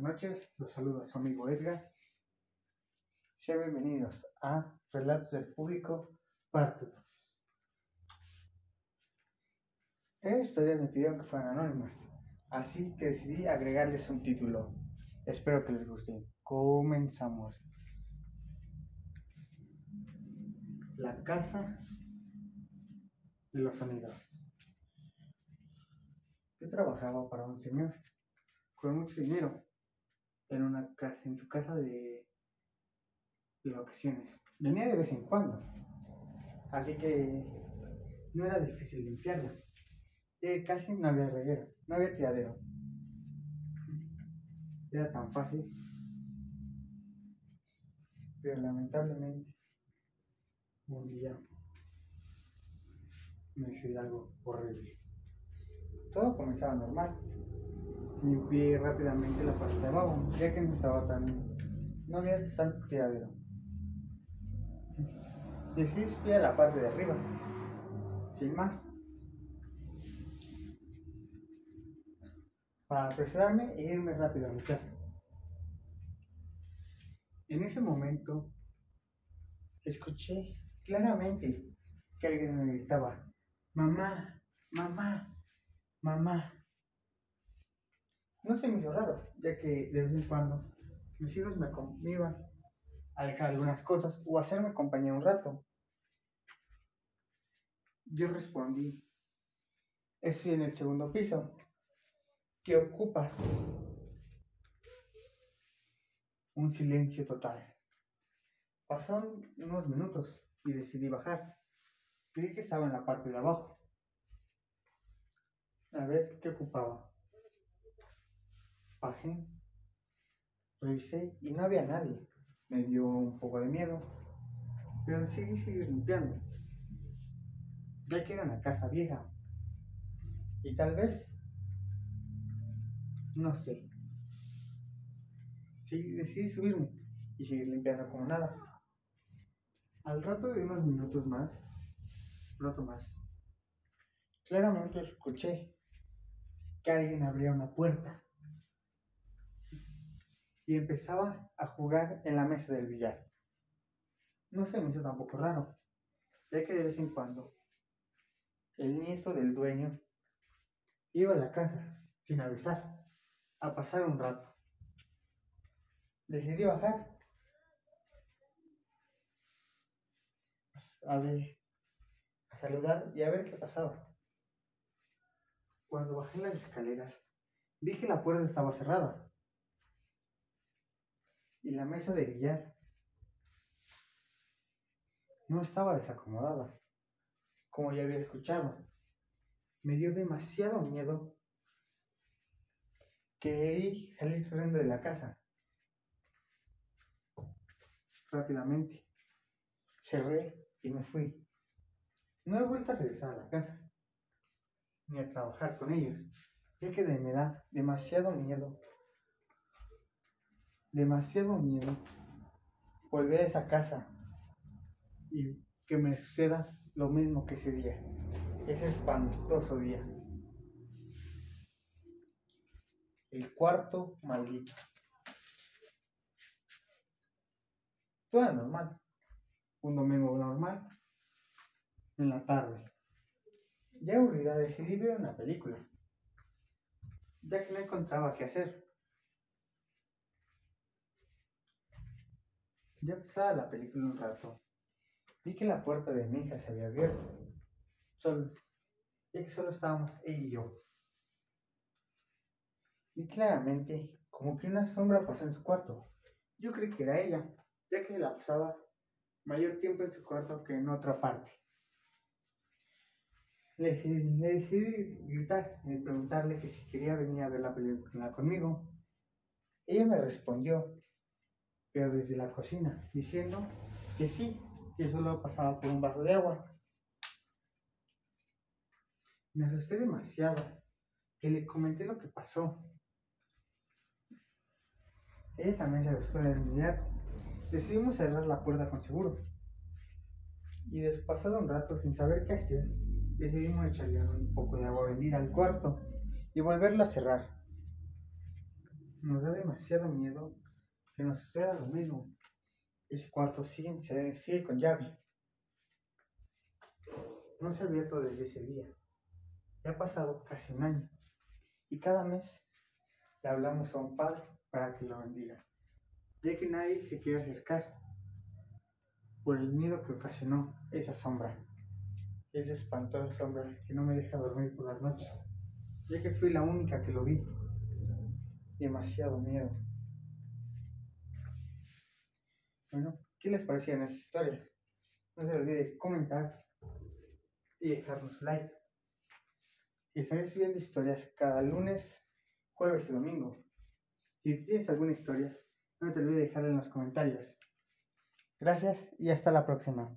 buenas noches, los saluda su amigo Edgar. Sean bienvenidos a Relatos del Público, parte 2. Estas me pidieron que fueran anónimas, así que decidí agregarles un título. Espero que les guste. Comenzamos. La casa de los sonidos. Yo trabajaba para un señor con mucho dinero en una casa, en su casa de, de vacaciones. Venía de vez en cuando, así que no era difícil limpiarla. Eh, casi no había reguero, no había tiradero. Era tan fácil. Pero lamentablemente, un día me hice algo horrible. Todo comenzaba normal. Limpié rápidamente la parte de abajo, ya que no estaba tan. no había tanto tiradero. Decidí a la parte de arriba, sin más, para apresurarme e irme rápido a mi casa. En ese momento, escuché claramente que alguien me gritaba, mamá, mamá, mamá. No se me hizo raro, ya que de vez en cuando mis hijos me, iban a dejar algunas cosas o a hacerme compañía un rato. Yo respondí, estoy en el segundo piso. ¿Qué ocupas? Un silencio total. Pasaron unos minutos y decidí bajar. Creí que estaba en la parte de abajo. A ver qué ocupaba. Bajé, revisé y no había nadie. Me dio un poco de miedo, pero decidí seguir limpiando, ya que era una casa vieja. Y tal vez, no sé, sí, decidí subirme y seguir limpiando como nada. Al rato de unos minutos más, rato más, claramente escuché que alguien abría una puerta y empezaba a jugar en la mesa del billar. No se me hizo tampoco raro, ya que de vez en cuando el nieto del dueño iba a la casa sin avisar a pasar un rato. Decidí bajar a ver, a saludar y a ver qué pasaba. Cuando bajé las escaleras, vi que la puerta estaba cerrada y la mesa de billar no estaba desacomodada, como ya había escuchado. Me dio demasiado miedo que salir corriendo de la casa. Rápidamente cerré y me fui. No he vuelto a regresar a la casa ni a trabajar con ellos, ya que me da demasiado miedo demasiado miedo volver a esa casa y que me suceda lo mismo que ese día, ese espantoso día. El cuarto maldito. Todo normal. Un domingo normal. En la tarde. Ya aburrida decidí ver una película. Ya que no encontraba qué hacer. Ya pasaba la película un rato. Vi que la puerta de mi hija se había abierto. Solo, ya que solo estábamos ella y yo. Vi claramente como que una sombra pasó en su cuarto. Yo creí que era ella, ya que la pasaba mayor tiempo en su cuarto que en otra parte. Le, le decidí gritar y preguntarle que si quería venir a ver la película conmigo. Ella me respondió pero desde la cocina, diciendo que sí, que solo pasaba por un vaso de agua. Me asusté demasiado, que le comenté lo que pasó. Ella también se asustó de inmediato. Decidimos cerrar la puerta con seguro. Y después pasado un rato sin saber qué hacer, decidimos echarle un poco de agua bendita al cuarto y volverlo a cerrar. nos da demasiado miedo que nos suceda lo mismo. Ese cuarto sigue, sigue con llave. No se ha abierto desde ese día. Ya ha pasado casi un año. Y cada mes le hablamos a un padre para que lo bendiga. Ya que nadie se quiere acercar por el miedo que ocasionó esa sombra. Esa espantosa sombra que no me deja dormir por las noches. Ya que fui la única que lo vi. Demasiado miedo. Bueno, ¿qué les parecían esas historias? No se olvide comentar y dejarnos like. Y estaré subiendo historias cada lunes, jueves y domingo. Si tienes alguna historia, no te olvides dejarla en los comentarios. Gracias y hasta la próxima.